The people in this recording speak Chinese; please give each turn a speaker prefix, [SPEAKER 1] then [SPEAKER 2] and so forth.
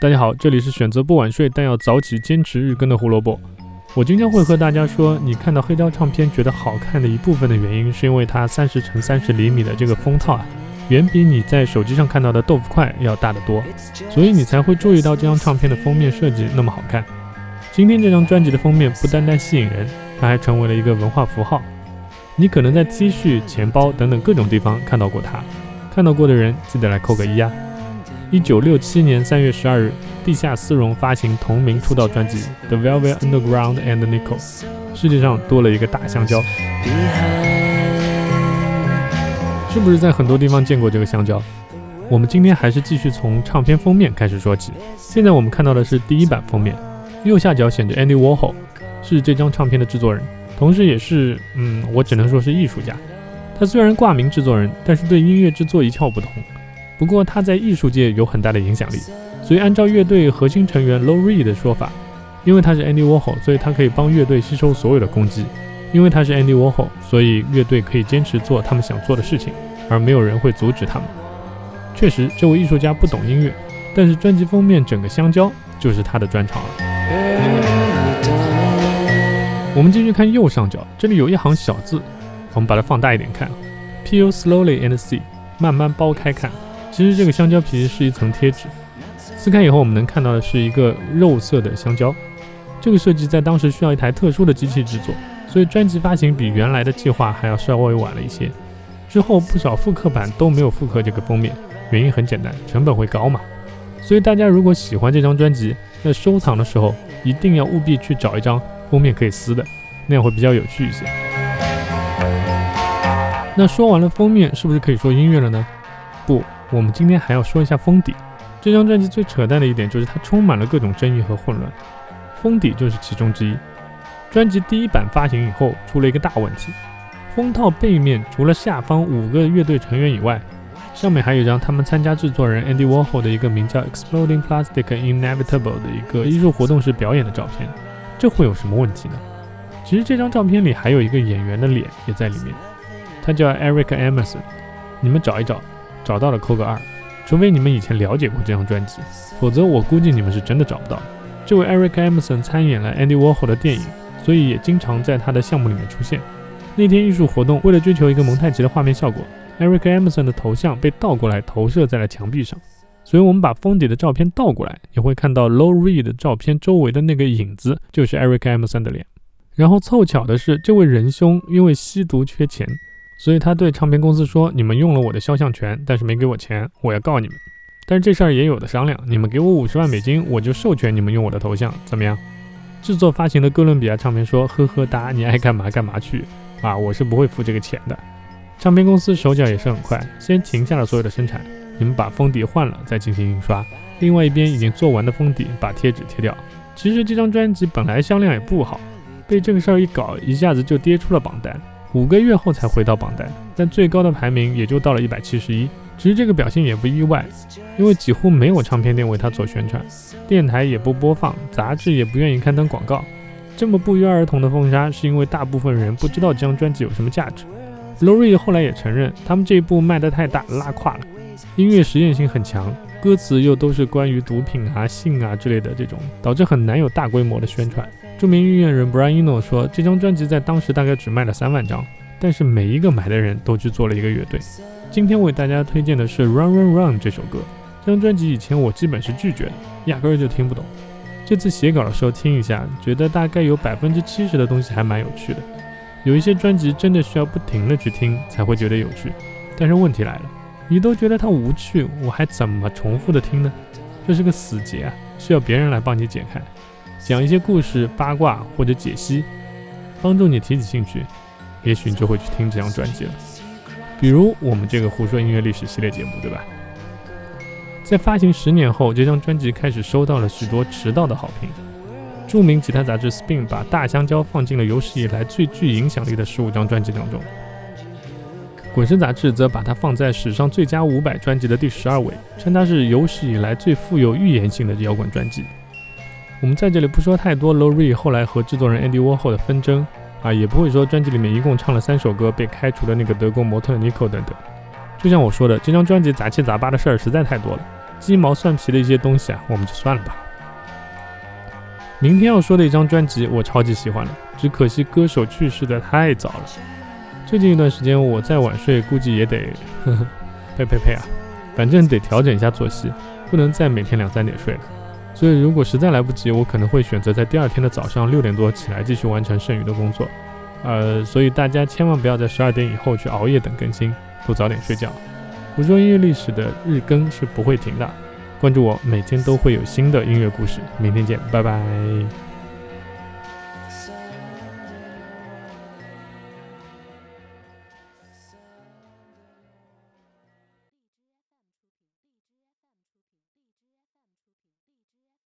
[SPEAKER 1] 大家好，这里是选择不晚睡但要早起坚持日更的胡萝卜。我今天会和大家说，你看到黑胶唱片觉得好看的一部分的原因，是因为它三十乘三十厘米的这个封套啊，远比你在手机上看到的豆腐块要大得多，所以你才会注意到这张唱片的封面设计那么好看。今天这张专辑的封面不单单吸引人，它还成为了一个文化符号。你可能在 T 恤、钱包等等各种地方看到过它，看到过的人记得来扣个一啊！一九六七年三月十二日，地下丝绒发行同名出道专辑《The Velvet Underground and Nickel》，世界上多了一个大香蕉。是不是在很多地方见过这个香蕉？我们今天还是继续从唱片封面开始说起。现在我们看到的是第一版封面，右下角显着 Andy Warhol，是这张唱片的制作人，同时也是，嗯，我只能说是艺术家。他虽然挂名制作人，但是对音乐制作一窍不通。不过他在艺术界有很大的影响力，所以按照乐队核心成员 Lowree 的说法，因为他是 Andy Warhol，所以他可以帮乐队吸收所有的攻击。因为他是 Andy Warhol，所以乐队可以坚持做他们想做的事情，而没有人会阻止他们。确实，这位艺术家不懂音乐，但是专辑封面整个香蕉就是他的专长了。我们继续看右上角，这里有一行小字，我们把它放大一点看：P.U. slowly and see，慢慢剥开看。其实这个香蕉皮是一层贴纸，撕开以后我们能看到的是一个肉色的香蕉。这个设计在当时需要一台特殊的机器制作，所以专辑发行比原来的计划还要稍微晚了一些。之后不少复刻版都没有复刻这个封面，原因很简单，成本会高嘛。所以大家如果喜欢这张专辑，在收藏的时候一定要务必去找一张封面可以撕的，那样会比较有趣一些。那说完了封面，是不是可以说音乐了呢？不。我们今天还要说一下封底。这张专辑最扯淡的一点就是它充满了各种争议和混乱，封底就是其中之一。专辑第一版发行以后出了一个大问题，封套背面除了下方五个乐队成员以外，上面还有一张他们参加制作人 Andy Warhol 的一个名叫 Exploding Plastic Inevitable 的一个艺术活动时表演的照片。这会有什么问题呢？其实这张照片里还有一个演员的脸也在里面，他叫 Eric Emerson，你们找一找。找到了扣个二，除非你们以前了解过这张专辑，否则我估计你们是真的找不到。这位 Eric Emerson 参演了 Andy Warhol 的电影，所以也经常在他的项目里面出现。那天艺术活动为了追求一个蒙太奇的画面效果，Eric Emerson 的头像被倒过来投射在了墙壁上，所以我们把封底的照片倒过来，你会看到 Low Reed 的照片周围的那个影子就是 Eric Emerson 的脸。然后凑巧的是，这位仁兄因为吸毒缺钱。所以他对唱片公司说：“你们用了我的肖像权，但是没给我钱，我要告你们。但是这事儿也有的商量，你们给我五十万美金，我就授权你们用我的头像，怎么样？”制作发行的哥伦比亚唱片说：“呵呵哒，你爱干嘛干嘛去啊，我是不会付这个钱的。”唱片公司手脚也是很快，先停下了所有的生产，你们把封底换了，再进行印刷。另外一边已经做完的封底，把贴纸贴掉。其实这张专辑本来销量也不好，被这个事儿一搞，一下子就跌出了榜单。五个月后才回到榜单，但最高的排名也就到了一百七十一。其实这个表现也不意外，因为几乎没有唱片店为他做宣传，电台也不播放，杂志也不愿意刊登广告。这么不约而同的封杀，是因为大部分人不知道这张专辑有什么价值。Lori 后来也承认，他们这一部卖得太大，拉胯了，音乐实验性很强，歌词又都是关于毒品啊、性啊之类的这种，导致很难有大规模的宣传。著名音乐人 Brian Eno 说，这张专辑在当时大概只卖了三万张，但是每一个买的人都去做了一个乐队。今天为大家推荐的是《Run Run Run》这首歌。这张专辑以前我基本是拒绝的，压根儿就听不懂。这次写稿的时候听一下，觉得大概有百分之七十的东西还蛮有趣的。有一些专辑真的需要不停的去听才会觉得有趣，但是问题来了，你都觉得它无趣，我还怎么重复的听呢？这是个死结啊，需要别人来帮你解开。讲一些故事、八卦或者解析，帮助你提起兴趣，也许你就会去听这张专辑了。比如我们这个胡说音乐历史系列节目，对吧？在发行十年后，这张专辑开始收到了许多迟到的好评。著名吉他杂志《Spin》把大香蕉放进了有史以来最具影响力的十五张专辑当中，《滚石》杂志则把它放在史上最佳五百专辑的第十二位，称它是有史以来最富有预言性的摇滚专辑。我们在这里不说太多 l o r i 后来和制作人 Andy Warhol 的纷争啊，也不会说专辑里面一共唱了三首歌被开除的那个德国模特 Nico 等等。就像我说的，这张专辑杂七杂八的事儿实在太多了，鸡毛蒜皮的一些东西啊，我们就算了吧。明天要说的一张专辑，我超级喜欢了，只可惜歌手去世的太早了。最近一段时间我再晚睡，估计也得，呵呵，呸呸呸啊！反正得调整一下作息，不能再每天两三点睡了。所以如果实在来不及，我可能会选择在第二天的早上六点多起来继续完成剩余的工作。呃，所以大家千万不要在十二点以后去熬夜等更新，都早点睡觉。胡说音乐历史的日更是不会停的。关注我，每天都会有新的音乐故事。明天见，拜拜。